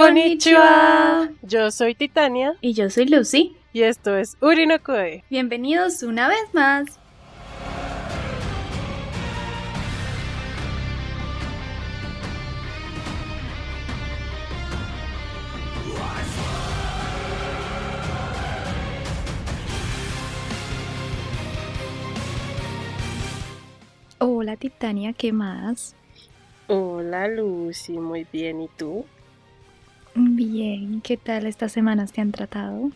Konnichiwa. Yo soy Titania. Y yo soy Lucy. Y esto es Uri no Koe. Bienvenidos una vez más. Hola Titania, ¿qué más? Hola Lucy, muy bien, ¿y tú? Bien, ¿qué tal estas semanas te han tratado?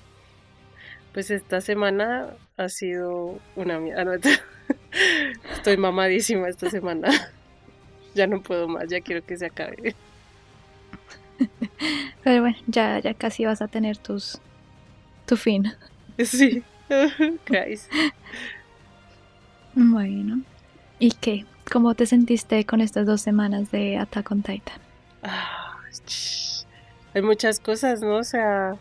Pues esta semana ha sido una mierda. Estoy mamadísima esta semana. Ya no puedo más, ya quiero que se acabe. Pero bueno, ya, ya casi vas a tener tus tu fin. Sí, guys. Bueno, ¿y qué? ¿Cómo te sentiste con estas dos semanas de Attack on Titan? Ah, hay muchas cosas, ¿no? O sea,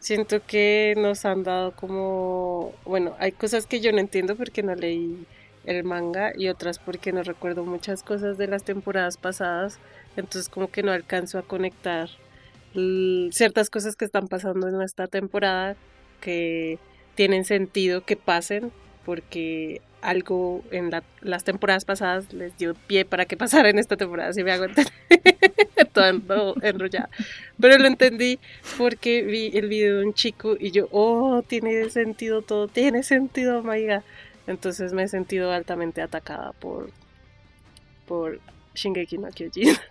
siento que nos han dado como, bueno, hay cosas que yo no entiendo porque no leí el manga y otras porque no recuerdo muchas cosas de las temporadas pasadas, entonces como que no alcanzo a conectar ciertas cosas que están pasando en esta temporada que tienen sentido que pasen porque algo en las temporadas pasadas les dio pie para que pasara en esta temporada, si me hago entender. Todo enrollado. Pero lo entendí porque vi el video de un chico y yo, oh, tiene sentido todo, tiene sentido, maiga. Entonces me he sentido altamente atacada por, por Shingeki no Kyojin.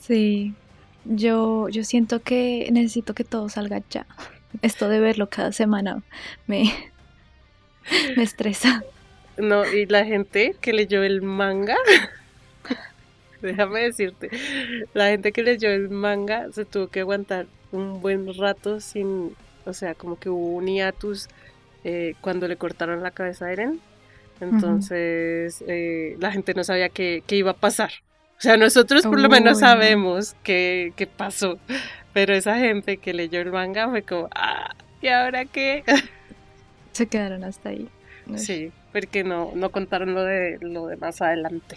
Sí, yo, yo siento que necesito que todo salga ya. Esto de verlo cada semana me, me estresa. No, y la gente que leyó el manga, déjame decirte, la gente que leyó el manga se tuvo que aguantar un buen rato sin, o sea, como que hubo un hiatus eh, cuando le cortaron la cabeza a Eren. Entonces, eh, la gente no sabía qué, iba a pasar. O sea, nosotros por lo menos sabemos qué, qué pasó. Pero esa gente que leyó el manga fue como, ah, ¿y ahora qué? Se quedaron hasta ahí. Sí, porque no, no contaron lo de lo de más adelante.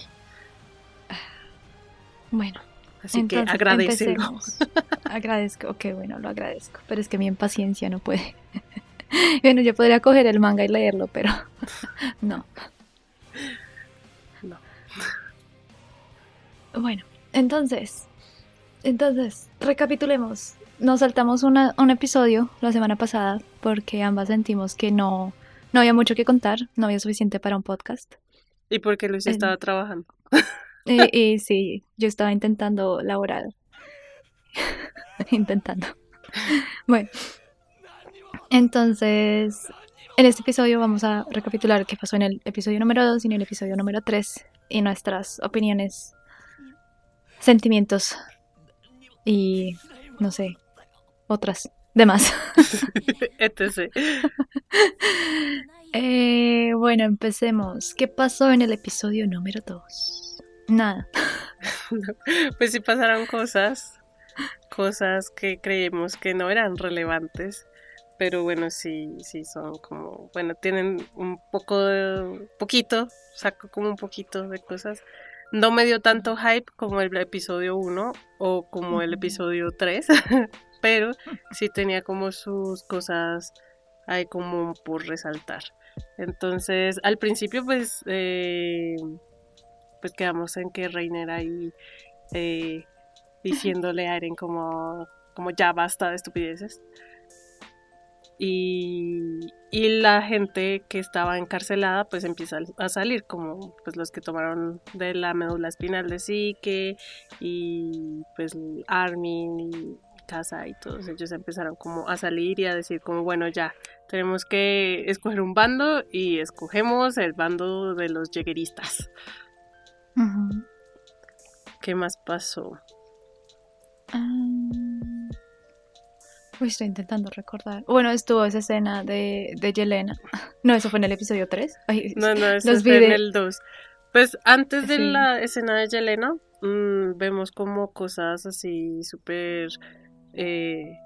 Bueno. Así que agradecemos. Agradezco, ok, bueno, lo agradezco. Pero es que mi impaciencia no puede. bueno, yo podría coger el manga y leerlo, pero no. No. Bueno, entonces, entonces, recapitulemos. Nos saltamos un episodio la semana pasada porque ambas sentimos que no, no había mucho que contar, no había suficiente para un podcast. ¿Y porque Luis estaba trabajando? y, sí, yo estaba intentando laborar. intentando. Bueno, entonces, en este episodio vamos a recapitular qué pasó en el episodio número 2 y en el episodio número 3 y nuestras opiniones, sentimientos y no sé, otras demás. etc. eh, bueno, empecemos. ¿Qué pasó en el episodio número 2? Nada. pues sí pasaron cosas, cosas que creímos que no eran relevantes, pero bueno, sí, sí son como, bueno, tienen un poco, de, poquito, saco como un poquito de cosas no me dio tanto hype como el episodio 1 o como el episodio 3, pero sí tenía como sus cosas ahí como por resaltar. Entonces, al principio pues, eh, pues quedamos en que Reiner ahí eh, diciéndole a Eren como, como ya basta de estupideces. Y, la gente que estaba encarcelada pues empieza a salir, como pues los que tomaron de la médula espinal de Psique y pues Armin y Casa y todos ellos empezaron como a salir y a decir como bueno ya tenemos que escoger un bando y escogemos el bando de los llegueristas. ¿Qué más pasó? Ah, estoy intentando recordar. Bueno, estuvo esa escena de, de Yelena. No, eso fue en el episodio 3. no, no, eso fue en el 2. Pues antes de la escena de Yelena, mm, vemos como cosas así súper eh,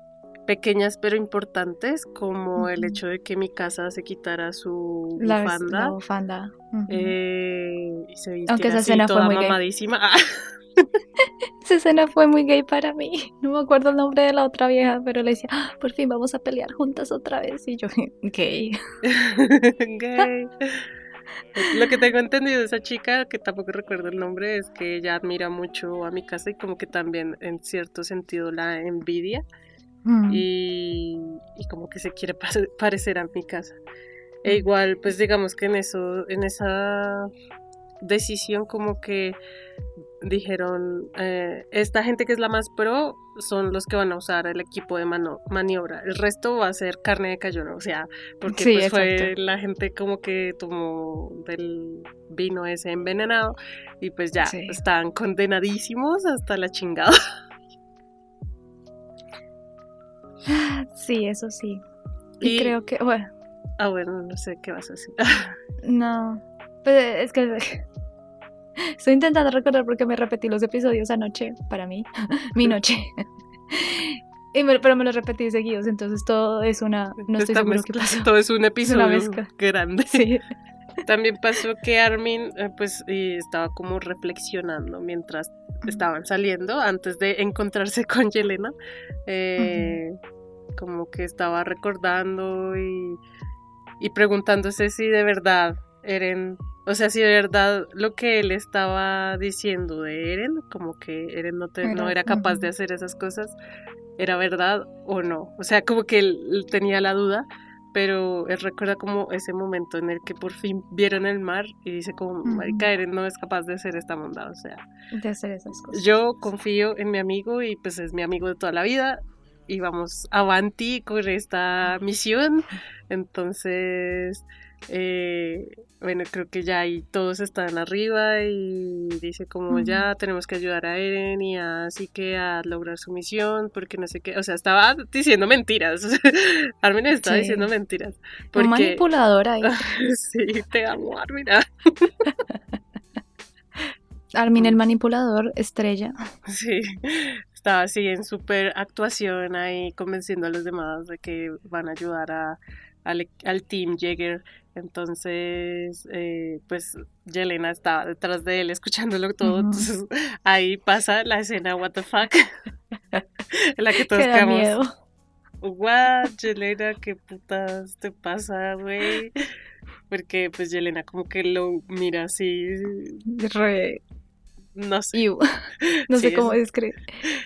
pequeñas pero importantes, como el hecho de que mi casa se quitara su bufanda. La bufanda. Eh, y se Aunque esa escena fue muy mamadísima. Esa escena fue muy gay para mí. No me acuerdo el nombre de la otra vieja, pero le decía, "Ah, por fin vamos a pelear juntas otra vez. Y yo, gay. Gay. Lo que tengo entendido de esa chica, que tampoco recuerdo el nombre, es que ella admira mucho a mi casa y como que también en cierto sentido la envidia Mm, y, y como que se quiere pare- parecer a mi casa. E igual, pues digamos que en eso, en esa decisión como que dijeron, eh, esta gente que es la más pro son los que van a usar el equipo de mano- maniobra, el resto va a ser carne de cañón, o sea, porque Sí, pues fue la gente como que tomó del vino ese envenenado y pues ya Sí. están condenadísimos hasta la chingada. Sí, eso sí. Y, Y- creo que, bueno, Ah, bueno, no sé qué vas a decir. no. Pues es que estoy intentando recordar porque me repetí los episodios anoche, para mí, mi noche. Y me- pero me los repetí seguidos, entonces todo es una... No estoy Está seguro qué pasó. Todo es un episodio grande. Sí. También pasó que Armin eh, pues estaba como reflexionando mientras estaban saliendo antes de encontrarse con Yelena. eh, Como que estaba recordando y, y preguntándose si de verdad Eren, o sea, si de verdad lo que él estaba diciendo de Eren, como que Eren no, te- no Era- capaz de hacer esas cosas, era verdad o no. O sea, como que él, tenía la duda, pero él recuerda como ese momento en el que por fin vieron el mar y dice como, marica, Eren no es capaz de hacer esta bondad. O sea, De hacer esas cosas. yo confío en mi amigo y pues es mi amigo de toda la vida y vamos avanti con esta misión. Entonces, eh, bueno, creo que ya ahí todos están arriba y dice como ya tenemos que ayudar a Eren y así que a lograr su misión porque no sé qué, o sea, estaba diciendo mentiras. Armin estaba Sí. diciendo mentiras. Un Porque, manipulador ahí. sí, te amo, Armin. Armin el manipulador, estrella. Sí, estaba así en súper actuación ahí convenciendo a los demás de que van a ayudar a, al, al team Jäger. Entonces, eh, pues Yelena estaba detrás de él escuchándolo todo. Entonces ahí pasa la escena What the fuck. en la que todos Que da quedamos. miedo. What, Yelena, qué putas te pasa, güey. Porque pues Yelena como que lo mira así, Re... no sé, iu. No Sí, sé cómo es- describir.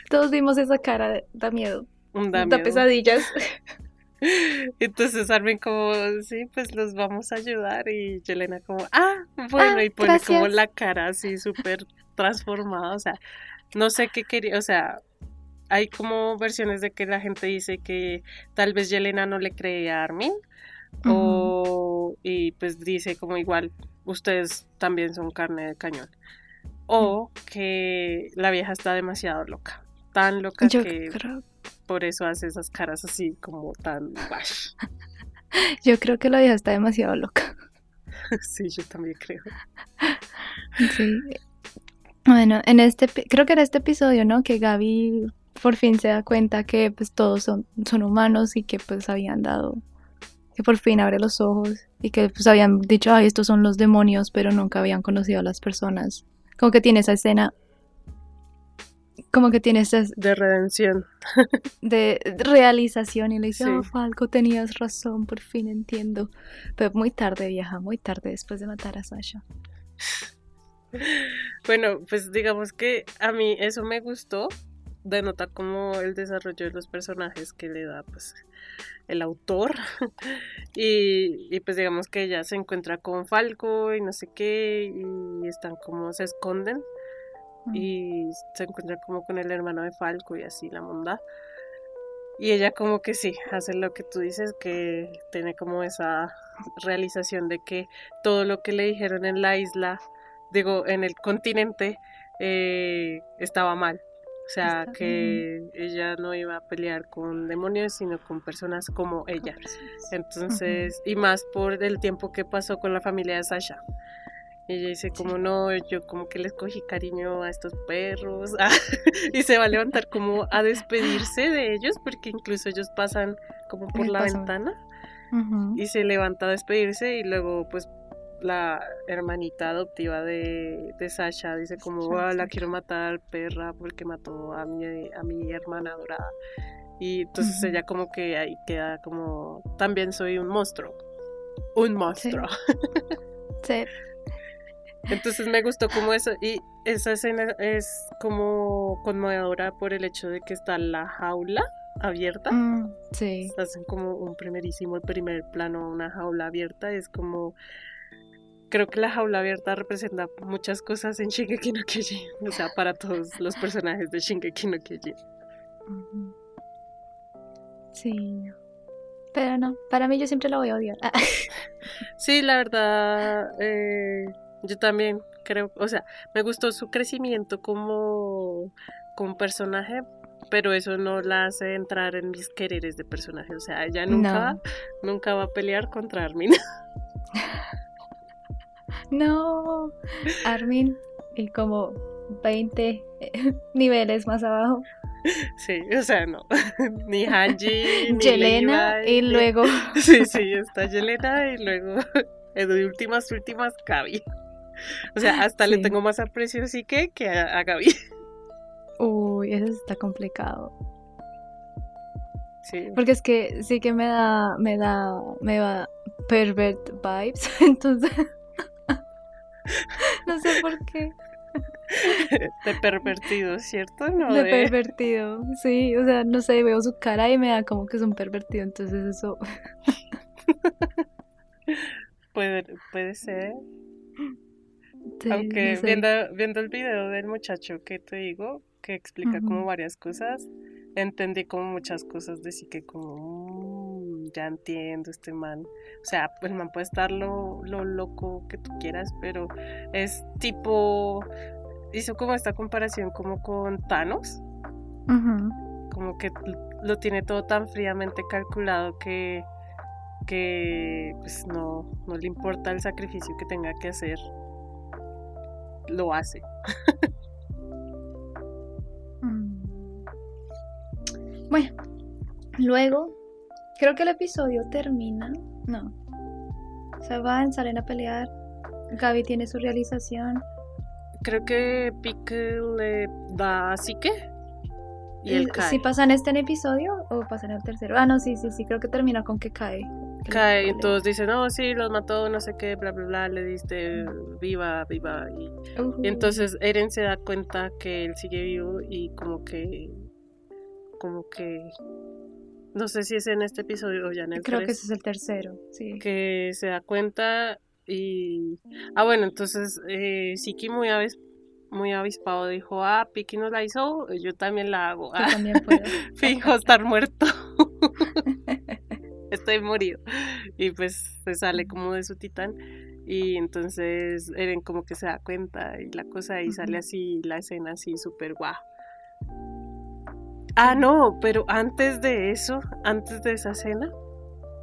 Todos vimos esa cara, da miedo. Da, da miedo. pesadillas. Entonces Armin como, sí, pues los vamos a ayudar y Yelena como, ah, bueno, Ah, y pone como la cara así súper transformada, o sea, no sé qué quería, o sea, hay como versiones de que la gente dice que tal vez Yelena no le creía a Armin, o, y pues dice como igual, ustedes también son carne de cañón, o que la vieja está demasiado loca, tan loca Yo que creo, por eso hace esas caras así como tan... guash. yo creo que la vieja está demasiado loca. Sí, yo también creo. Sí. Bueno, en este, creo que en este episodio, ¿no? Que Gaby por fin se da cuenta que pues todos son, son humanos y que pues habían dado, que por fin abre los ojos y que pues habían dicho, ay, estos son los demonios, pero nunca habían conocido a las personas. Como que tiene esa escena, como que tiene esa De redención. de realización y le dice, Sí. oh, Falco, tenías razón, por fin entiendo. Pero muy tarde, vieja, muy tarde después de matar a Sasha. Bueno, pues digamos que a mí eso me gustó. De notar como el desarrollo de los personajes que le da pues el autor. y, y pues digamos que ella se encuentra con Falco y no sé qué. Y están como se esconden. Y se encuentra como con el hermano de Falco y así la monda. Y ella como que sí, hace lo que tú dices, que tiene como esa realización de que todo lo que le dijeron en la isla, digo, en el continente, eh, estaba mal. O sea, Está- que ella no iba a pelear con demonios, sino con personas como ella. Entonces, y más por el tiempo que pasó con la familia de Sasha. Y ella dice como no, yo como que les cogí cariño a estos perros. y se va a levantar como a despedirse de ellos porque incluso ellos pasan como por la pasan. ventana y se levanta a despedirse y luego pues la hermanita adoptiva de, de Sasha dice como, "Ah, la quiero matar, perra, porque mató a mi, a mi hermana dorada. Y entonces ella como que ahí queda como, también soy un monstruo. Un monstruo. Sí. Entonces me gustó como eso. Y esa escena es como conmovedora por el hecho de que está la jaula abierta. Mm, sí. Hacen como un primerísimo, el primer plano, una jaula abierta. Es como. Creo que la jaula abierta representa muchas cosas en Shingeki no Kyojin. O sea, para todos los personajes de Shingeki no Kyojin. Sí. Pero no, para mí yo siempre lo voy a odiar. Sí, la verdad, eh, yo también creo, o sea, me gustó su crecimiento como, como personaje, pero eso no la hace entrar en mis quereres de personaje. O sea, ella nunca, No. nunca va a pelear contra Armin. No, Armin y como 20 niveles más abajo. Sí, o sea, no. Ni Hanji, ni Yelena Levi, y luego Sí, sí, está Yelena y luego de últimas, últimas, Gaby. O sea, hasta le tengo más aprecio así que, que a, a Gaby. Uy, eso está complicado. Sí. Porque es que sí que me da, me da, me da pervert vibes. Entonces, no sé por qué. De pervertido, ¿cierto? No, De de- pervertido. Sí, o sea, no sé, veo su cara y me da como que es un pervertido. Entonces eso. Puede, puede ser. Sí, Aunque no sé. viendo, viendo el video del muchacho que te digo, que explica como varias cosas, entendí como muchas cosas de sí que como, "Mm, ya entiendo este man. O sea, el man puede estar lo, lo loco que tú quieras, pero es tipo, hizo como esta comparación como con Thanos, como que lo tiene todo tan fríamente calculado que que pues no, no le importa el sacrificio que tenga que hacer, lo hace. Mm. Bueno, luego creo que el episodio termina. No. Se van, salen a pelear. Gaby tiene su realización. Creo que Pique le da a Psique y él cae. ¿Sí pasa en este episodio o pasa en el tercero? Ah, no, sí, sí, sí, creo que termina con que cae. Cae y todos dicen, no, sí, los mató, no sé qué, bla, bla, bla, le diste viva, viva. Y, entonces Eren se da cuenta que él sigue vivo y como que, como que, no sé si es en este episodio o ya en el Creo que 3, ese es el tercero, sí. que se da cuenta y... Ah, bueno, entonces eh, Siki muy, avis- muy avispado dijo, ah, Piki nos la hizo, yo también la hago. Yo Ah, también puedo. fijo estar muerto. Estoy morido. Y pues se sale como de su titán. Y entonces Eren como que se da cuenta y la cosa y sale así la escena así súper guau. Ah, no, pero antes de eso, antes de esa escena,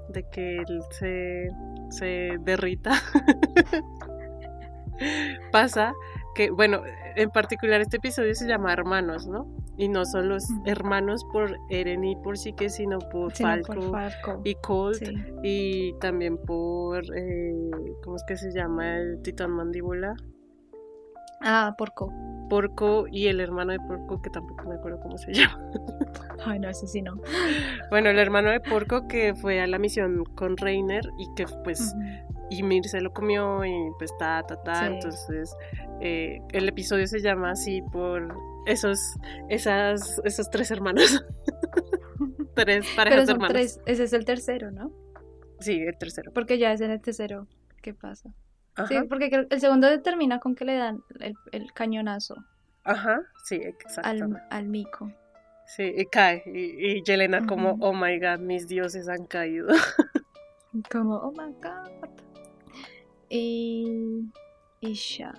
de que él se, se derrita, pasa que, bueno, en particular este episodio se llama Hermanos, ¿no? Y no son los hermanos por Eren y por Psique, sino por Sino Falco por Falco. y Colt Sí. y también por, eh, ¿cómo es que se llama? El titán mandíbula. Ah, porco. Porco y el hermano de Porco, que tampoco me acuerdo cómo se llama. Ay, no, ese sí no. Bueno, el hermano de Porco que fue a la misión con Reiner y que pues Ujú. Ymir se lo comió y pues ta, ta, ta. Sí. Entonces eh, el episodio se llama así por esos, esas, esos tres hermanos. tres Pero parejas son hermanos. tres, ese es el tercero, ¿no? Sí, el tercero. Porque ya es en el tercero. ¿Qué pasa? Sí, Ajá, porque creo- el segundo termina con que le dan el, el cañonazo ajá, sí, exacto. al, al mico. Sí, y cae. Y, y Yelena como, oh my god, mis dioses han caído. Como, oh my god. Y. Y ya.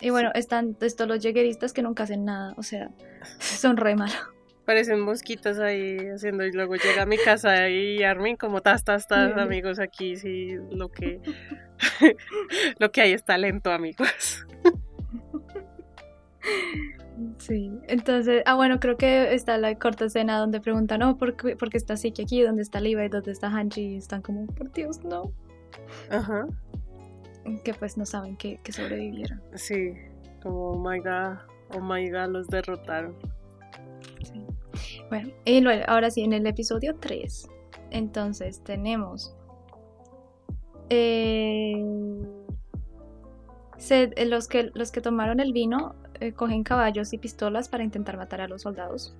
Y bueno, están estos los llegueristas que nunca hacen nada. O sea, son re malos. Parecen mosquitas ahí haciendo y luego llega a mi casa y Armin como tas, tas, tas, Sí. amigos, aquí sí, lo que lo que hay es talento, amigos. Sí. Entonces, ah, bueno, creo que está la corta escena donde preguntan, no, ¿por qué, por qué está Siki aquí? ¿Dónde está Levi? ¿Dónde está Hanji? Y están como, por Dios, no. Ajá. Que pues no saben que, que sobrevivieron. Sí, como oh my god, oh my god, los derrotaron. Sí. Bueno, y luego, ahora sí, en el episodio 3, entonces tenemos... eh, se- los, que, los que tomaron el vino eh, cogen caballos y pistolas para intentar matar a los soldados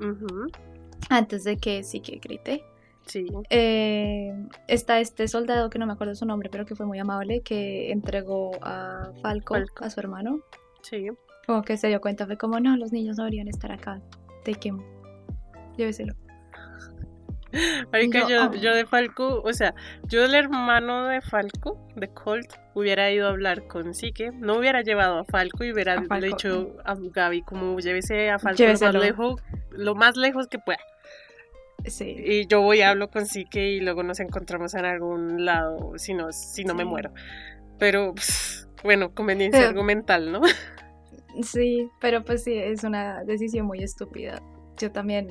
antes de que sí que grite. Sí, Eh, está este soldado que no me acuerdo su nombre, pero que fue muy amable, que entregó a Falco, Falco. a su hermano. sí. Como que se dio cuenta, fue como, no, los niños no deberían estar acá. Take him. Lléveselo. Marica, Yo, yo, yo de Falco, o sea, yo el hermano de Falco, de Colt, hubiera ido a hablar con Sique, no hubiera llevado a Falco y hubiera Falco, dicho a Gaby como llévese a Falco lo más, lejos, lo más lejos que pueda. Sí. Y yo voy y hablo con Sique y luego nos encontramos en algún lado, si no, si no me muero. Pero, pff, bueno, conveniencia Pero- argumental, ¿no? Sí, pero pues sí, es una decisión muy estúpida. Yo también,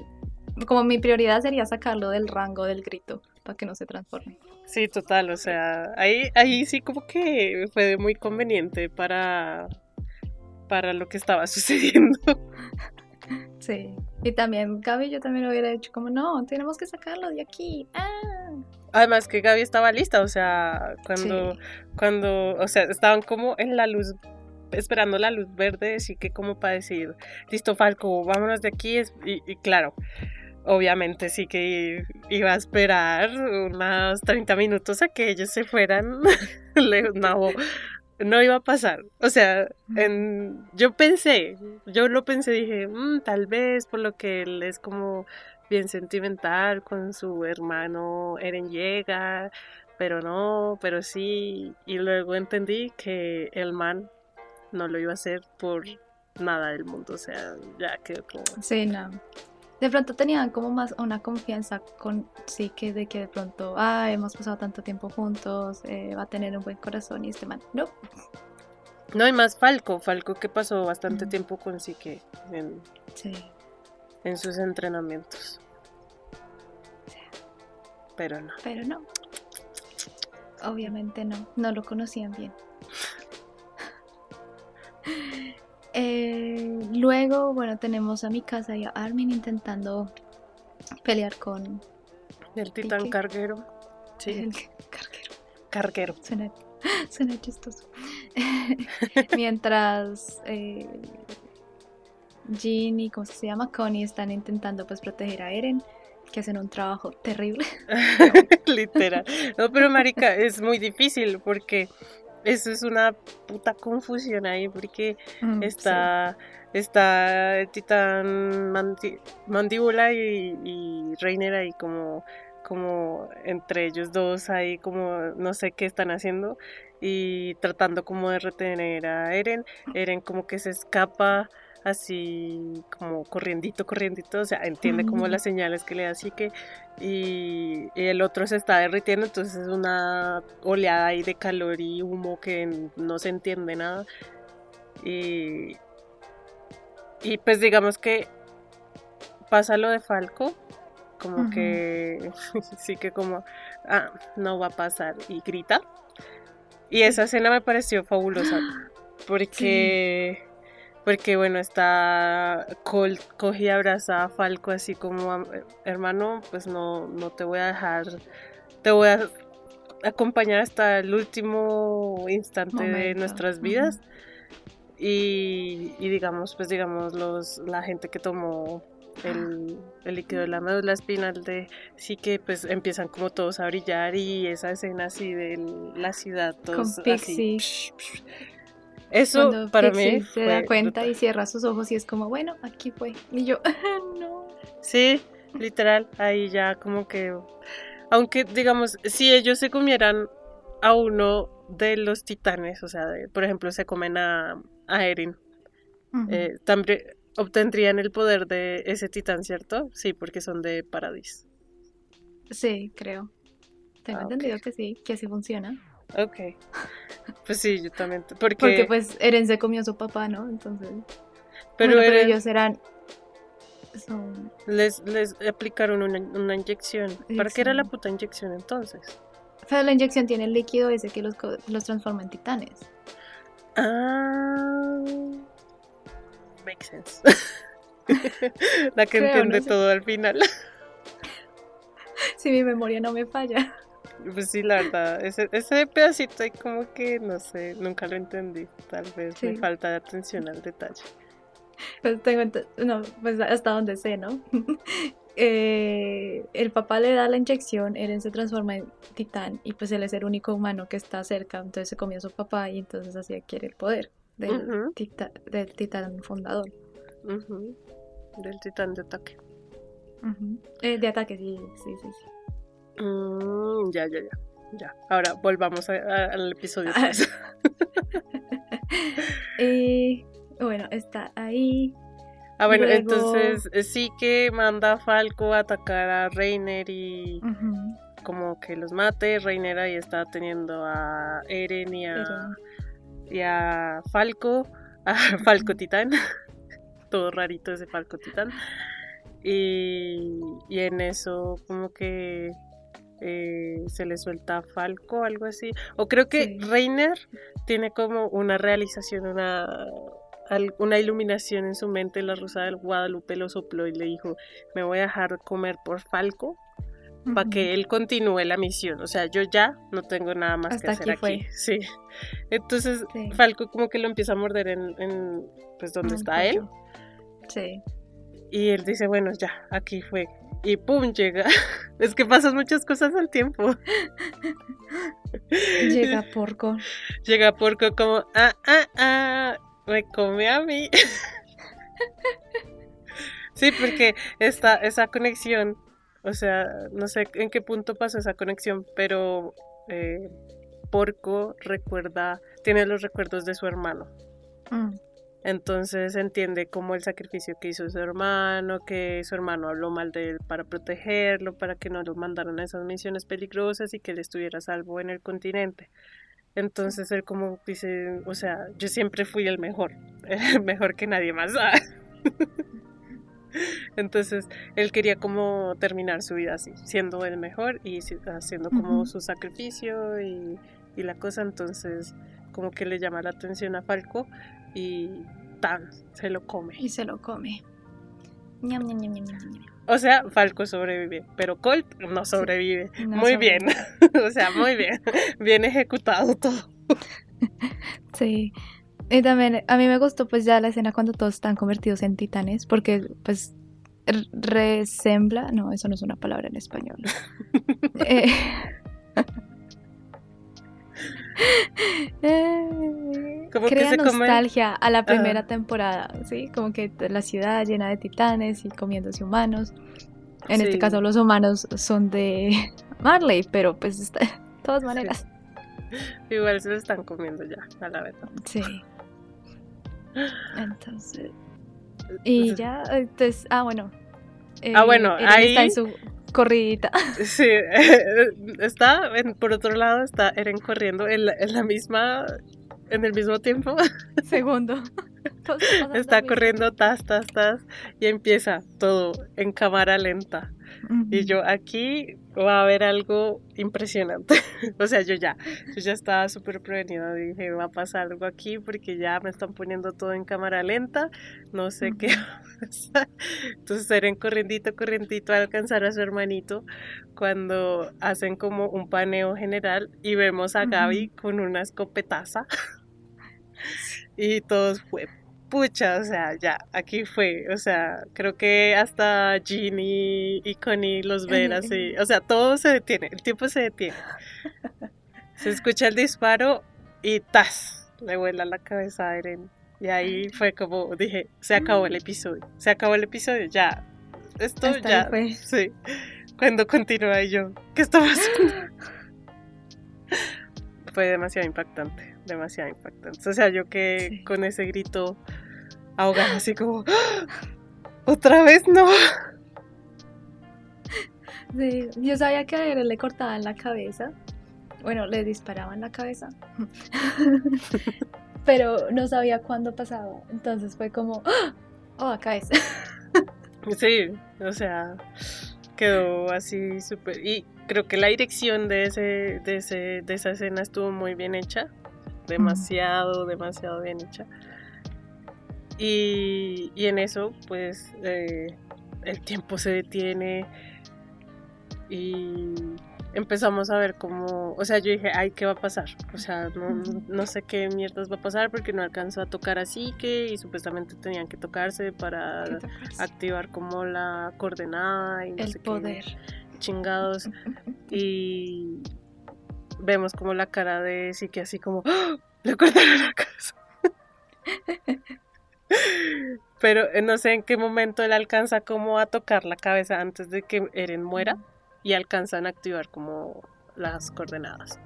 como mi prioridad sería sacarlo del rango del grito para que no se transforme. Sí, total, o sea, ahí, ahí sí como que fue muy conveniente para, para lo que estaba sucediendo. Sí. Y también Gaby yo también lo hubiera hecho como, no, tenemos que sacarlo de aquí. Ah. Además que Gaby estaba lista, o sea, cuando, Sí. cuando, o sea, estaban como en la luz, esperando la luz verde, así que como para decir, listo Falco, vámonos de aquí, y, y claro, obviamente sí que iba a esperar unos 30 minutos a que ellos se fueran, no, no iba a pasar, o sea, en, yo pensé, yo lo pensé, dije, "Mm, tal vez por lo que él es como bien sentimental con su hermano Eren llega, pero no, pero sí, y luego entendí que el man no lo iba a hacer por nada del mundo, o sea, ya quedó como... Sí, no. De pronto tenían como más una confianza con sí que de que de pronto, ah, hemos pasado tanto tiempo juntos, eh, va a tener un buen corazón y este man, no. No, y más Falco, Falco que pasó bastante Mm. tiempo con Sique en, Sí. en sus entrenamientos. Pero no. Pero no. Obviamente no, no lo conocían bien. Eh, luego, bueno, tenemos a Mikasa y a Armin intentando pelear con El titán carguero. Sí, el carguero. carguero. Suena, suena chistoso. Mientras eh, Jean y, ¿cómo se llama? Connie están intentando pues proteger a Eren, que hacen un trabajo terrible. Literal. No, pero marica, es muy difícil porque eso es una puta confusión ahí porque Mm, está está el titán mandi- mandíbula y, y Reiner ahí como como entre ellos dos ahí como no sé qué están haciendo y tratando como de retener a Eren. Eren como que se escapa así como corriendito corriendito o sea entiende como las señales que le da así que y, y el otro se está derritiendo entonces es una oleada ahí de calor y humo que no se entiende nada. Y, y pues digamos que pasa lo de Falco, como que sí que como, ah, no va a pasar y grita. Y esa escena me pareció fabulosa porque, porque bueno, está Colt coge y abraza a Falco así como, "Am- hermano, pues no, no te voy a dejar, te voy a acompañar hasta el último instante de nuestras vidas. Y, y digamos, pues digamos, los, la gente que tomó el, el líquido de la médula espinal de sí que pues empiezan como todos a brillar y esa escena así de la ciudad todos Con así, Pixie. psh, psh. Eso Cuando para Pixie mí se da cuenta brutal. y cierra sus ojos y es como, bueno, aquí fue. Y yo, no. Sí, literal, ahí ya como que aunque digamos, si ellos se comieran a uno de los titanes, o sea, de- por ejemplo, se comen a, a Ujú. eh, también obtendrían el poder de ese titán, ¿cierto? Sí, porque son de Paradis. Sí, creo. Tengo Ah, entendido que sí, que así funciona. Ok. Pues sí, yo también. Porque, Porque pues Eren se comió a su papá, ¿no? Entonces. pero, bueno, pero Eren- ellos eran. Son. les, les aplicaron una, una inyección. ¿Para qué era la puta inyección entonces? Pero la inyección tiene el líquido ese que los, los transforma en titanes. Ah. Makes sense. La que Creo, entiende no sé. todo al final. Si mi memoria no me falla. Pues sí, la verdad, ese, ese pedacito ahí como que, no sé, nunca lo entendí. Tal vez me Sí. falta de atención al detalle. Pues tengo no, pues hasta donde sé, ¿no? Eh, el papá le da la inyección, Eren se transforma en titán y pues él es el único humano que está cerca, entonces se comió a su papá y entonces así adquiere el poder del, tita- del titán fundador. Del titán de ataque. Eh, de ataque, sí, sí, sí. sí. Mm, ya, ya, ya. Ya. Ahora volvamos a- a- al episodio Ah. 3. Y bueno, está ahí. Ah, bueno, Luego- entonces eh, sí que manda a Falco a atacar a Reiner y como que los mate. Reiner ahí está teniendo a Eren y a, Eren. y a Falco, a Falco Titán. Todo rarito ese Falco Titán. Y, y en eso como que eh, se le suelta a Falco, algo así. O creo que Sí. Reiner tiene como una realización, una, una iluminación en su mente. La Rosa del Guadalupe lo sopló y le dijo, me voy a dejar comer por Falco para que él continúe la misión. O sea, yo ya no tengo nada más que hacer aquí. Sí. Entonces Sí. Falco como que lo empieza a morder en, en, pues donde está él. Sí. Y él dice, bueno, ya, aquí fue. Y pum, llega. Es que pasan muchas cosas al tiempo. Llega Porco. Llega Porco como, ah, ah, ah, me come a mí. Sí, porque está esa conexión, o sea, no sé en qué punto pasó esa conexión, pero eh, Porco recuerda, tiene los recuerdos de su hermano. Mm. Entonces entiende como el sacrificio que hizo su hermano, que su hermano habló mal de él para protegerlo, para que no lo mandaran a esas misiones peligrosas y que él estuviera salvo en el continente. Entonces él como dice, o sea, yo siempre fui el mejor, mejor que nadie más. Entonces él quería como terminar su vida así, siendo el mejor y haciendo como su sacrificio y, y la cosa. Entonces como que le llama la atención a Falco y tan, se lo come. Y se lo come. Ñam, ñam, ñam, ñam. O sea, Falco sobrevive, pero Colt no sobrevive. No muy bien, o sea, muy bien, bien ejecutado todo. Sí. Y también a mí me gustó pues ya la escena cuando todos están convertidos en titanes, porque pues resembla, no, eso no es una palabra en español. Eh, eh, Como que crea se come- nostalgia a la primera Ajá. temporada, ¿sí? Como que la ciudad llena de titanes y comiéndose humanos. En Sí. este caso los humanos son de Marley, pero pues está- de todas maneras. Igual se lo están comiendo ya, a la verdad. Sí. Entonces. Y ya, entonces, ah, bueno. Ah, bueno, Eren ahí- está en su corridita. Sí, está, en- por otro lado, está Eren corriendo en la, en la misma, en el mismo tiempo. Segundo. Está corriendo, tas, tas, tas, y empieza todo en cámara lenta. Y yo aquí va a haber algo impresionante. o sea, yo ya, yo ya estaba súper prevenida. Dije, va a pasar algo aquí porque ya me están poniendo todo en cámara lenta. No sé qué Ujú. va a pasar. Entonces Eren corriendito, corriendito a alcanzar a su hermanito cuando hacen como un paneo general y vemos a. Gaby con una escopetaza. y todos fue pucha, o sea, ya, aquí fue, o sea, creo que hasta Jean y, Connie los ven así, o sea, todo se detiene, el tiempo se detiene. Se escucha el disparo y ¡tas! Le vuela la cabeza a Eren. Y ahí fue como, dije, se acabó el episodio, se acabó el episodio, ya, esto Hasta ya, fue. sí. Cuando continúa yo, ¿qué está pasando? fue demasiado impactante, demasiado impactante. O sea, yo que Sí. con ese grito ahogado así como, ¡Ah! otra vez no. Sí, yo sabía que a Eren le cortaban la cabeza. Bueno, le disparaban la cabeza. Pero no sabía cuándo pasaba. Entonces fue como, ¡Ah! oh, acá es. Sí, o sea, quedó así súper. Y creo que la dirección de, ese, de, ese, de esa escena estuvo muy bien hecha. Demasiado, demasiado bien hecha. Y, y en eso, pues, eh, el tiempo se detiene y empezamos a ver cómo, o sea, yo dije, ay, ¿qué va a pasar? O sea, no, no sé qué mierdas va a pasar porque no alcanzó a tocar así que y supuestamente tenían que tocarse para activar como la coordenada y no el poder. chingados. y vemos como la cara de que así como, ¡Ah! le cortaron la casa. Pero eh, no sé en qué momento él alcanza como a tocar la cabeza antes de que Eren muera y alcanzan a activar como las coordenadas.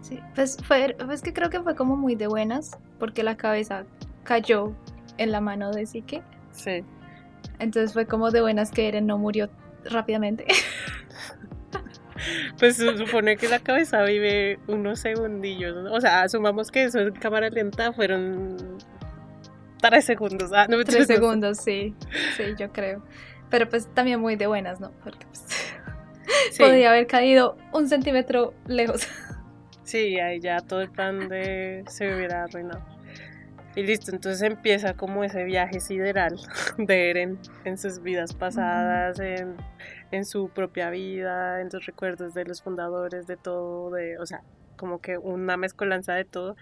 Sí, pues fue, pues que creo que fue como muy de buenas, porque la cabeza cayó en la mano de Sike. Sí. Entonces fue como de buenas que Eren no murió rápidamente. Pues se supone que la cabeza vive unos segundillos, O sea, asumamos que eso en cámara lenta fueron tres segundos. Ah, no, tres segundos, sí. Sí, yo creo. Pero pues también muy de buenas, ¿no? Porque pues Podría haber caído un centímetro lejos. Sí, ahí ya todo el plan de se hubiera arruinado. Y listo, entonces empieza como ese viaje sideral de Eren en sus vidas pasadas, en, en, su propia vida, en sus recuerdos de los fundadores, de todo, de, o sea, como que una mezcolanza de todo.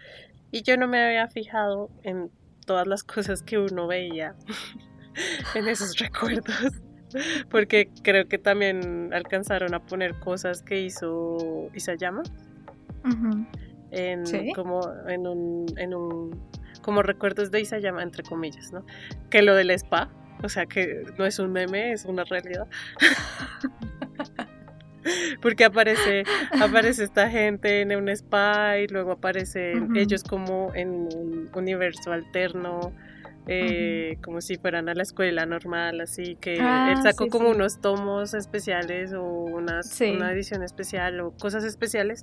Y yo no me había fijado en todas las cosas que uno veía en esos recuerdos. Porque creo que también alcanzaron a poner cosas que hizo Isayama. en, como en un, en un como recuerdos de Isayama entre comillas, ¿no? Que lo del spa, o sea que no es un meme, es una realidad. Porque aparece, aparece esta gente en un spa y luego aparecen ellos como en un universo alterno eh, como si fueran a la escuela normal, así que ah, él sacó como unos tomos especiales o unas, una edición especial o cosas especiales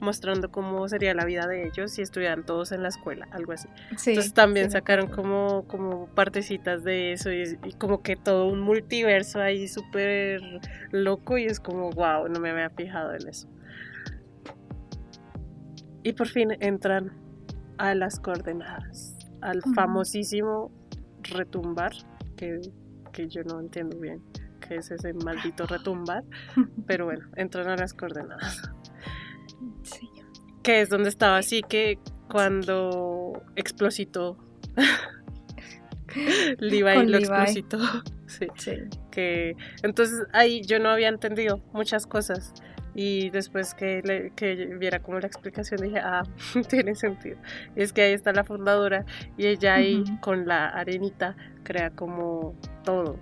mostrando cómo sería la vida de ellos si estuvieran todos en la escuela, algo así. Entonces también sacaron como, como partecitas de eso y, como que todo un multiverso ahí súper loco y es como, wow, no me había fijado en eso. Y por fin entran a las coordenadas al famosísimo retumbar, que, yo no entiendo bien qué es ese maldito retumbar, pero bueno, entran a las coordenadas. Sí. Que es donde estaba así que cuando explositó Levi lo explositó. Sí. sí. Que entonces ahí yo no había entendido muchas cosas y después que, le, que viera como la explicación dije, ah, tiene sentido. Y es que ahí está la fundadora y ella ahí con la arenita crea como todo.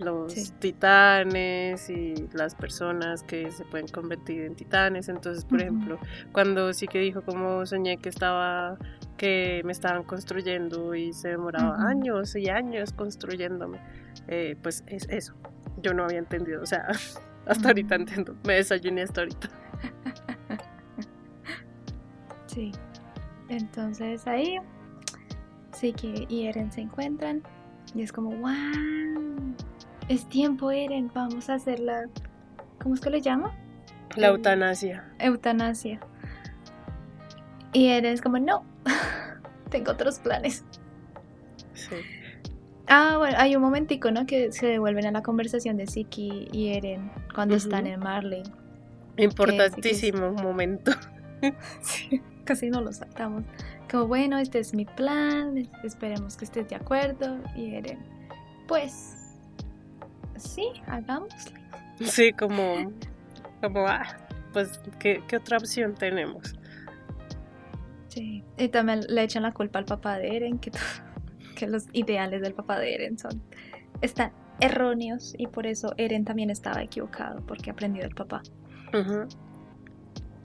Los titanes y las personas que se pueden convertir en titanes. Entonces, por ejemplo, cuando sí que dijo como soñé que estaba que me estaban construyendo y se demoraba años y años construyéndome, eh, pues es eso. Yo no había entendido, o sea, Hasta ahorita entiendo. Me desayuné hasta ahorita. Sí. Entonces ahí sí que y Eren se encuentran y es como, wow, es tiempo Eren, vamos a hacer la, ¿cómo es que le llama? La eutanasia. Eutanasia. Y Eren es como, no, tengo otros planes. Sí. Ah, bueno, hay un momentico, ¿no? Que se devuelven a la conversación de Siki y Eren cuando están en Marley. Importantísimo momento. sí, casi no lo saltamos. Como, bueno, este es mi plan, esperemos que estés de acuerdo. Y Eren, pues, sí, hagámoslo. Sí, como, como, ah, pues, ¿qué, ¿qué otra opción tenemos? Sí, y también le echan la culpa al papá de Eren, que que los ideales del papá de Eren son están erróneos y por eso Eren también estaba equivocado porque aprendió del papá.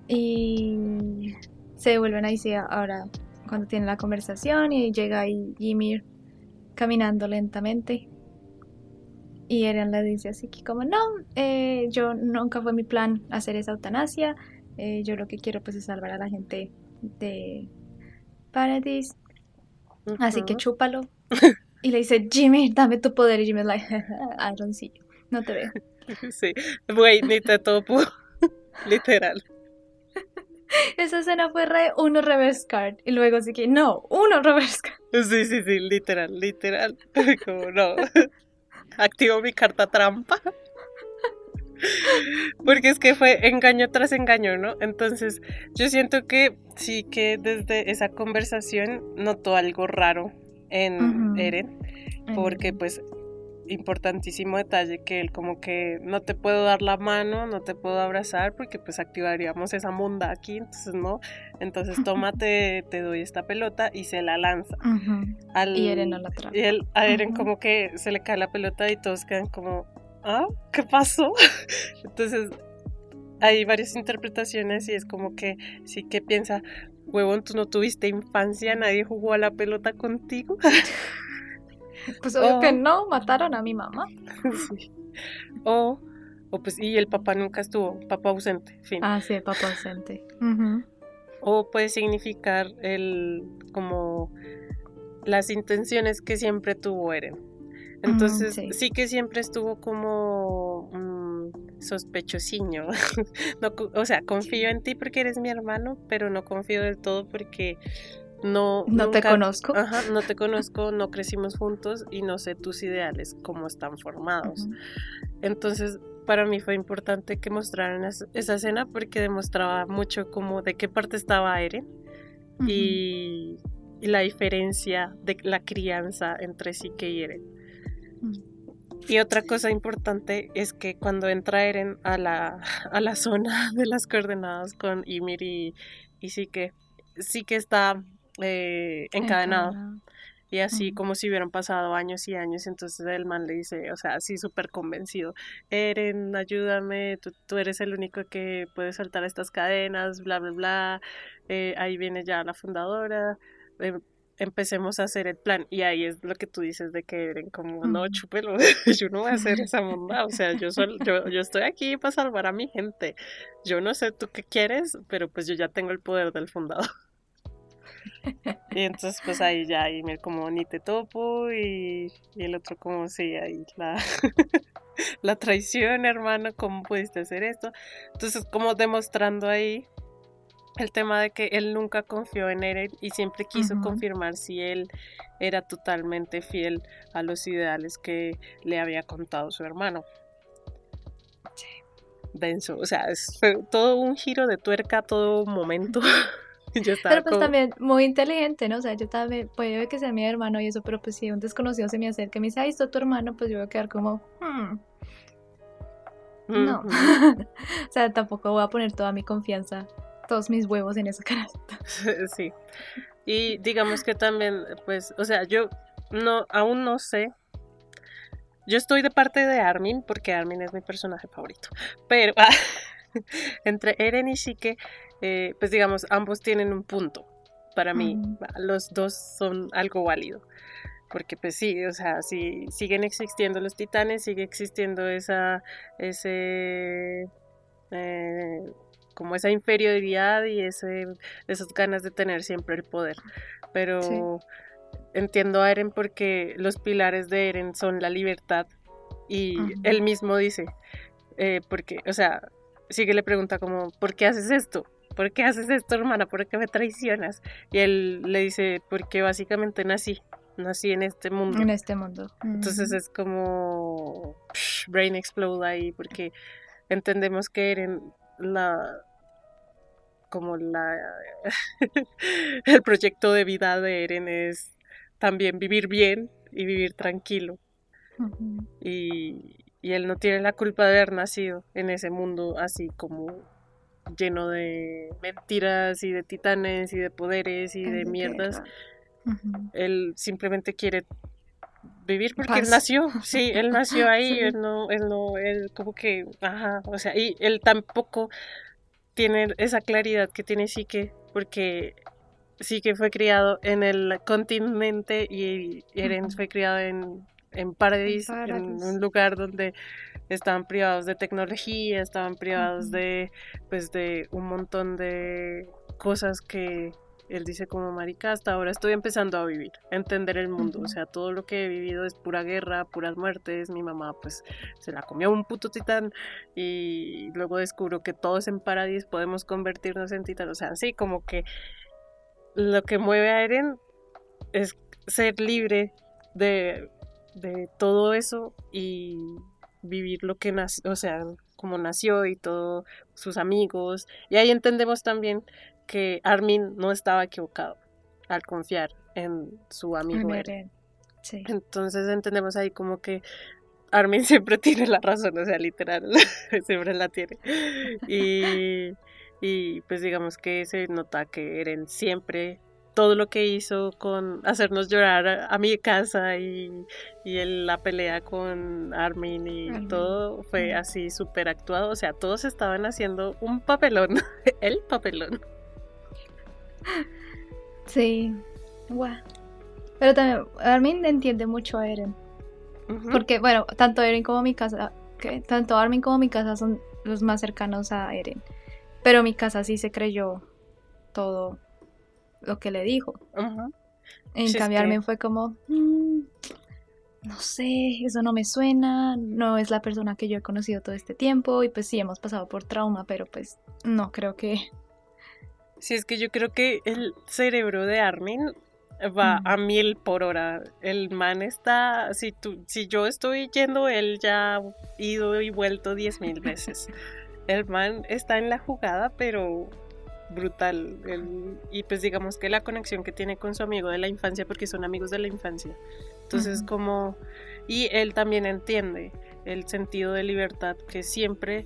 Y se vuelven ahí sí, ahora cuando tienen la conversación y llega ahí Ymir caminando lentamente. Y Eren le dice así que como no, eh, yo nunca fue mi plan hacer esa eutanasia, eh, yo lo que quiero pues es salvar a la gente de Así que chúpalo. y le dice, Jimmy, dame tu poder. Y Jimmy es like, I don't see No te veo. Sí, güey, ni te topo. Literal. Esa escena fue re uno reverse card. Y luego así que, no, uno reverse card. Sí, sí, sí, literal, literal. Como no. Activo mi carta trampa. Porque es que fue engaño tras engaño, ¿no? Entonces, yo siento que sí que desde esa conversación notó algo raro en Eren. Porque pues importantísimo detalle que él como que no te puedo dar la mano, no te puedo abrazar porque pues activaríamos esa munda aquí, entonces no, entonces tómate, te doy esta pelota y se la lanza. y Eren no la. Y él, a Eren como que se le cae la pelota y todos quedan como, ¿ah? ¿Qué pasó? entonces hay varias interpretaciones y es como que sí que piensa, huevón, tú no tuviste infancia, nadie jugó a la pelota contigo. Pues obvio que no, mataron a mi mamá. O, o pues, y el papá nunca estuvo, papá ausente, fin. Ah, sí, el papá ausente. O puede significar el, como, las intenciones que siempre tuvo Eren. Entonces, sí. que siempre estuvo como mm, sospechosiño. o sea, confío en ti porque eres mi hermano, pero no confío del todo porque no, no te conozco. Ajá, no te conozco, no crecimos juntos y no sé tus ideales, cómo están formados. Entonces, para mí fue importante que mostraran esa escena porque demostraba mucho como de qué parte estaba Eren y, la diferencia de la crianza entre sí y Eren. Y otra cosa importante es que cuando entra Eren a la, a la zona de las coordenadas con Ymir y, y sí que sí que está eh, encadenado. Y así como si hubieran pasado años y años, entonces el man le dice, o sea, así súper convencido, Eren, ayúdame, tú, eres el único que puede saltar estas cadenas, bla, bla, bla, eh, ahí viene ya la fundadora, em, empecemos a hacer el plan. Y ahí es lo que tú dices de que Eren como, no, chúpelo, yo no voy a hacer esa monda, o sea, yo, yo, yo estoy aquí para salvar a mi gente, yo no sé tú qué quieres, pero pues yo ya tengo el poder del fundador. Y entonces pues ahí ya, y como ni te topo y, el otro como sí, ahí la, la traición, hermano, ¿cómo pudiste hacer esto? Entonces como demostrando ahí el tema de que él nunca confió en Eren y siempre quiso confirmar si él era totalmente fiel a los ideales que le había contado su hermano. Denso, o sea, fue todo un giro de tuerca, todo momento. pero pues también muy inteligente, ¿no? O sea, yo también, puede que sea mi hermano y eso, pero pues si un desconocido se me acerca y me dice, ahí está tu hermano, pues yo voy a quedar como, hmm, no. o sea, tampoco voy a poner toda mi confianza, todos mis huevos en esa cara. sí. Y digamos que también, pues, o sea, yo no, aún no sé. Yo estoy de parte de Armin, porque Armin es mi personaje favorito. Pero entre Eren y Shike eh, pues digamos, ambos tienen un punto. Para mí, los dos son algo válido. Porque pues sí, o sea, si siguen existiendo los titanes, sigue existiendo esa, ese, eh, como esa inferioridad y ese, esas ganas de tener siempre el poder. Pero entiendo a Eren porque los pilares de Eren son la libertad y él mismo dice, eh, porque, o sea, sigue le pregunta como, ¿por qué haces esto? ¿por qué haces esto, hermana? ¿Por qué me traicionas? Y él le dice, porque básicamente nací, nací en este mundo. En este mundo. Entonces es como brain explode ahí, porque entendemos que Eren la como la el proyecto de vida de Eren es también vivir bien y vivir tranquilo. y, y él no tiene la culpa de haber nacido en ese mundo así como lleno de mentiras y de titanes y de poderes y de mierdas. Él simplemente quiere vivir porque él nació, sí, él nació ahí, él no, él no, él como que, ajá, o sea, y él tampoco tiene esa claridad que tiene Sique, porque Sique fue criado en el continente y Eren fue criado en, en Paradis, en un lugar donde estaban privados de tecnología, estaban privados de, pues, de un montón de cosas que él dice como marica, hasta ahora estoy empezando a vivir, a entender el mundo, o sea, todo lo que he vivido es pura guerra, puras muertes, mi mamá pues se la comió un puto titán y luego descubro que todos en Paradis podemos convertirnos en titán, o sea, sí, como que lo que mueve a Eren es ser libre de, de todo eso y vivir lo que nació, o sea, como nació y todos sus amigos. Y ahí entendemos también que Armin no estaba equivocado al confiar en su amigo Eren. Entonces entendemos ahí como que Armin siempre tiene la razón, o sea, literal, siempre la tiene. Y, y pues digamos que se nota que Eren siempre todo lo que hizo con hacernos llorar a, mi casa y, y la pelea con Armin y todo fue así súper actuado. O sea, todos estaban haciendo un papelón, el papelón. Sí, guau. Pero también Armin entiende mucho a Eren. Porque, bueno, tanto Eren como mi casa, que tanto Armin como mi casa son los más cercanos a Eren. Pero mi casa sí se creyó todo lo que le dijo. En cambiarme fue como, mm, no sé, eso no me suena, no es la persona que yo he conocido todo este tiempo y pues sí hemos pasado por trauma, pero pues no creo que... Sí, es que yo creo que el cerebro de Armin va mm. a mil por hora. El man está, si, tú, si yo estoy yendo, él ya ha ido y vuelto diez mil veces. El man está en la jugada, pero brutal. y pues digamos que la conexión que tiene con su amigo de la infancia, porque son amigos de la infancia. Entonces como... Y él también entiende el sentido de libertad que siempre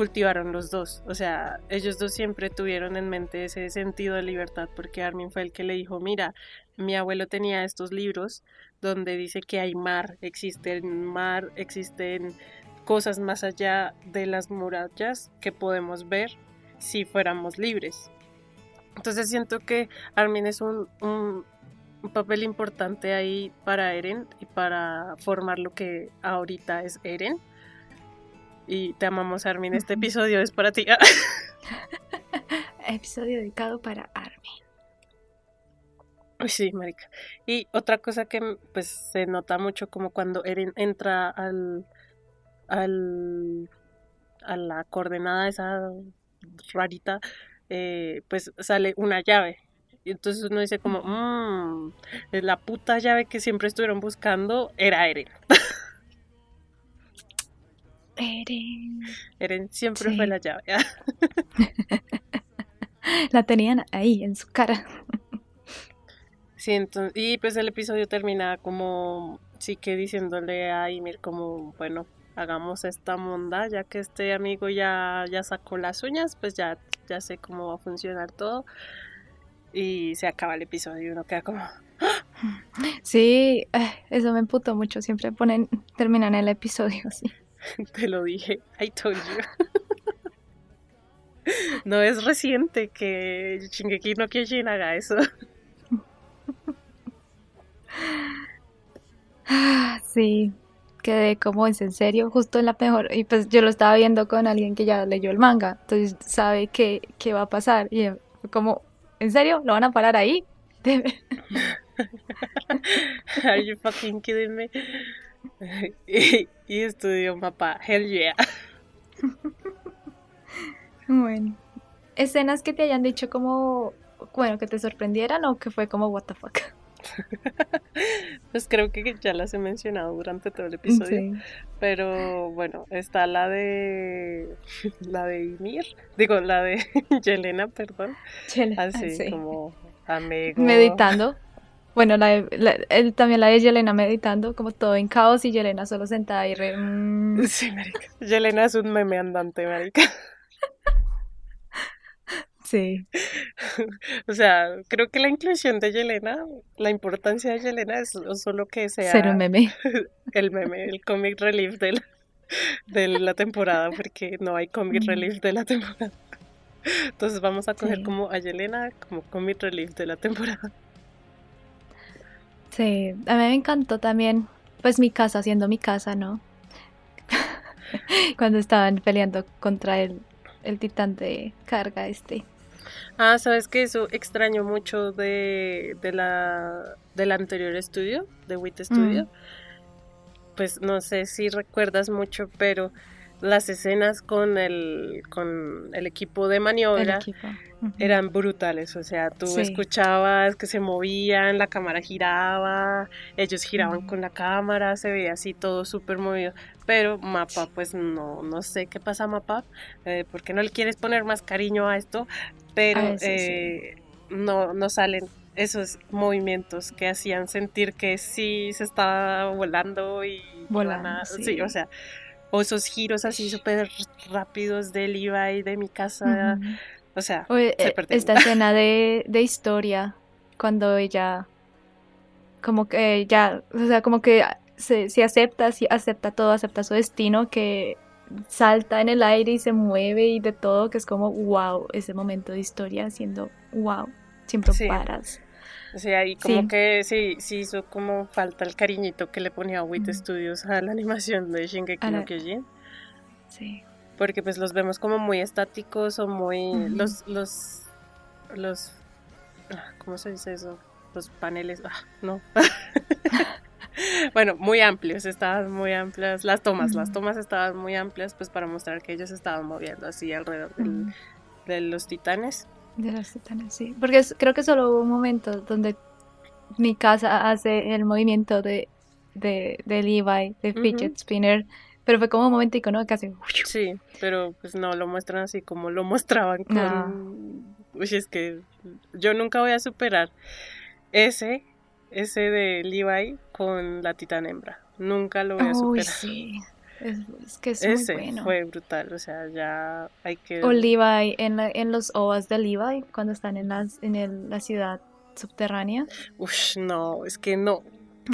cultivaron los dos. O sea, ellos dos siempre tuvieron en mente ese sentido de libertad, porque Armin fue el que le dijo, mira, mi abuelo tenía estos libros donde dice que hay mar, existe mar, existen cosas más allá de las murallas que podemos ver si fuéramos libres. Entonces siento que Armin es un, un, papel importante ahí para Eren y para formar lo que ahorita es Eren. Y te amamos Armin, este episodio es para ti. episodio dedicado para Armin. Sí, marica. Y otra cosa que pues se nota mucho como cuando Eren entra al, al a la coordenada esa rarita, eh, pues sale una llave. Y entonces uno dice como, mmm, la puta llave que siempre estuvieron buscando era Eren. Eren. Eren siempre fue la llave. la tenían ahí, en su cara. Sí, entonces, y pues el episodio termina como, sí que diciéndole a Ymir como, bueno, hagamos esta monda, ya que este amigo ya, ya sacó las uñas, pues ya, ya sé cómo va a funcionar todo. Y se acaba el episodio y uno queda como... Sí, eh, eso me emputó mucho. Siempre ponen, terminan el episodio así. Te lo dije, I told you. no es reciente que Shingeki no Kyojin haga eso. Sí, quedé como es en serio, justo en la mejor, y pues yo lo estaba viendo con alguien que ya leyó el manga, entonces sabe qué, qué va a pasar, y como, ¿en serio? ¿Lo van a parar ahí? Are you fucking kidding me? y, y estudió mapa, hell yeah. bueno, escenas que te hayan dicho como, bueno, que te sorprendieran o que fue como, what the fuck. pues creo que ya las he mencionado durante todo el episodio. Pero bueno, está la de la de Ymir, digo la de Yelena, perdón. Así como amigo. Meditando. Bueno, la, él, también la de Yelena meditando, como todo en caos y Yelena solo sentada y re... Mm. Sí, marica. Yelena es un meme andante, marica. Sí. o sea, creo que la inclusión de Yelena, la importancia de Yelena es solo que sea Ser un meme. el meme, el comic relief de la, de la temporada, porque no hay comic relief de la temporada. Entonces vamos a coger como a Yelena como comic relief de la temporada. Sí, a mí me encantó también, pues mi casa, siendo mi casa, ¿no? Cuando estaban peleando contra el, el titán de carga este. Ah, sabes que eso extraño mucho de, de la del anterior estudio, de WIT Studio. Mm. Pues no sé si recuerdas mucho, pero las escenas con el, con el equipo de maniobra equipo. Eran brutales. O sea, tú Sí. escuchabas que se movían, la cámara giraba, ellos giraban con la cámara, se veía así todo súper movido. Pero Mapa, pues no, no sé qué pasa Mapa, eh, porque no le quieres poner más cariño a esto, pero A sí. eh, no, no salen esos movimientos que hacían sentir que sí se estaba volando y Volando, a- sí. o sea, o esos giros así súper rápidos del Levi de mi casa, o sea, O, eh, se esta escena de, de historia, cuando ella, como que ya, o sea, como que se, se acepta, sí, acepta todo, acepta su destino, que salta en el aire y se mueve y de todo, que es como, wow, ese momento de historia haciendo, wow, siempre Sí. paras. O sea, y como Sí. que sí, sí hizo como falta el cariñito que le ponía WIT Ujú. Studios a la animación de Shingeki A no la- Kyojin. Sí. Porque pues los vemos como muy estáticos o muy... Ujú. Los... los, los ah, ¿Cómo se dice eso? Los paneles... ah, no. bueno, muy amplios, estaban muy amplias. Las tomas, las Ujú. tomas estaban muy amplias pues para mostrar que ellos estaban moviendo así alrededor del- de los titanes. De los titanes, sí. Porque es- creo que solo hubo un momento donde mi casa hace el movimiento de, de, de Levi, de. Fidget Spinner, pero fue como un momentico, ¿no? Casi. Sí, pero pues no lo muestran así como lo mostraban con... No. Uy, es que yo nunca voy a superar ese, ese de Levi con la titán hembra. Nunca lo voy a Uy, superar. sí. Es, es que es ese muy bueno. fue brutal, o sea, ya hay que... O Levi en, la- en los ovas de Levi, cuando están en, las, en el- la ciudad subterránea. Ush, no, es que no.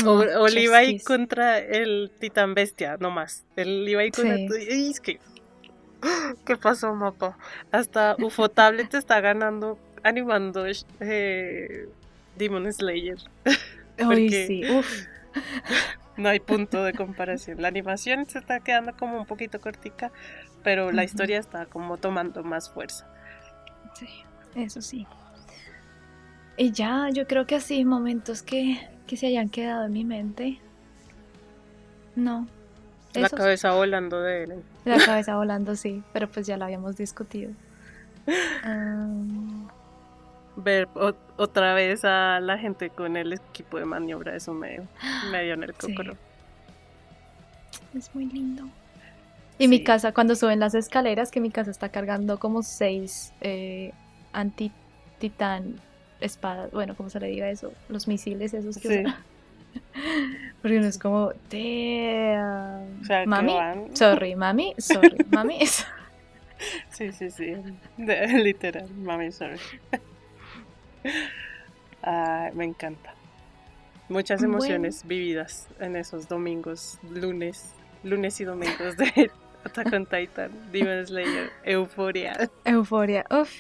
No, O, o Levi chasquis. contra el titán bestia, no más. El Levi contra... Sí. Ay, es que... ¿Qué pasó, mapa? Hasta UFO Tablet está ganando, animando eh, Demon Slayer. Uy, sí. Uf. No hay punto de comparación. La animación se está quedando como un poquito cortica, pero la historia está como tomando más fuerza. Sí, eso sí. Y ya, yo creo que así, momentos que, que se hayan quedado en mi mente. No. La Esos. cabeza volando de Eren. La cabeza volando, sí, pero pues ya lo habíamos discutido. Ver otra vez a la gente con el equipo de maniobra, eso me, me dio en el Sí. cocoro. es muy lindo. Y mi casa, cuando suben las escaleras, que mi casa está cargando como seis eh, anti-titán espadas, bueno, como se le diga eso, los misiles esos que Sí. usan. Porque uno es como, damn. O sea, mami, sorry, mami, sorry, mami. Sí, sí, sí. Literal, mami, sorry. Ay, me encanta. Muchas Bueno. emociones vividas en esos domingos, lunes, lunes y domingos de Attack on Titan, Demon Slayer, Euforia. Euforia, uff,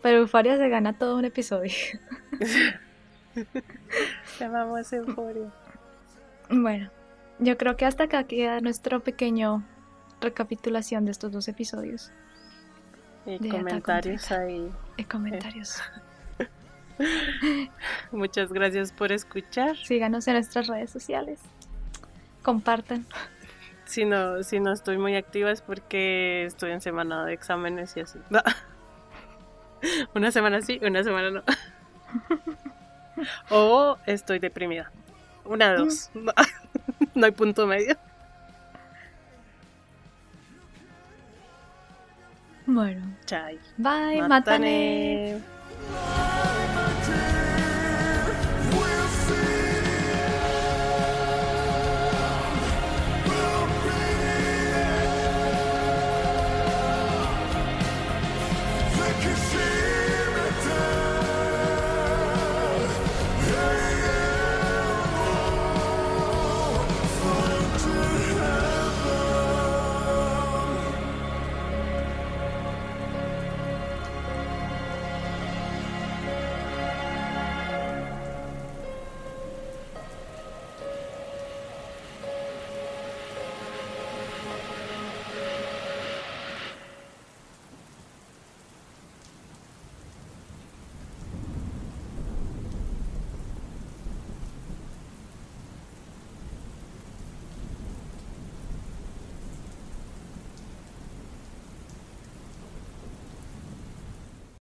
pero Euforia se gana todo un episodio. Llamamos Euforia. Bueno, yo creo que hasta acá queda nuestro pequeño recapitulación de estos dos episodios Y De comentarios ahí. y comentarios. Muchas gracias por escuchar. Síganos en nuestras redes sociales. Compartan. Si no, si no estoy muy activa es porque estoy en semana de exámenes y así. Una semana sí, una semana no. O estoy deprimida. Una de dos. No, no hay punto medio. Bueno, Chai. bye, mátane.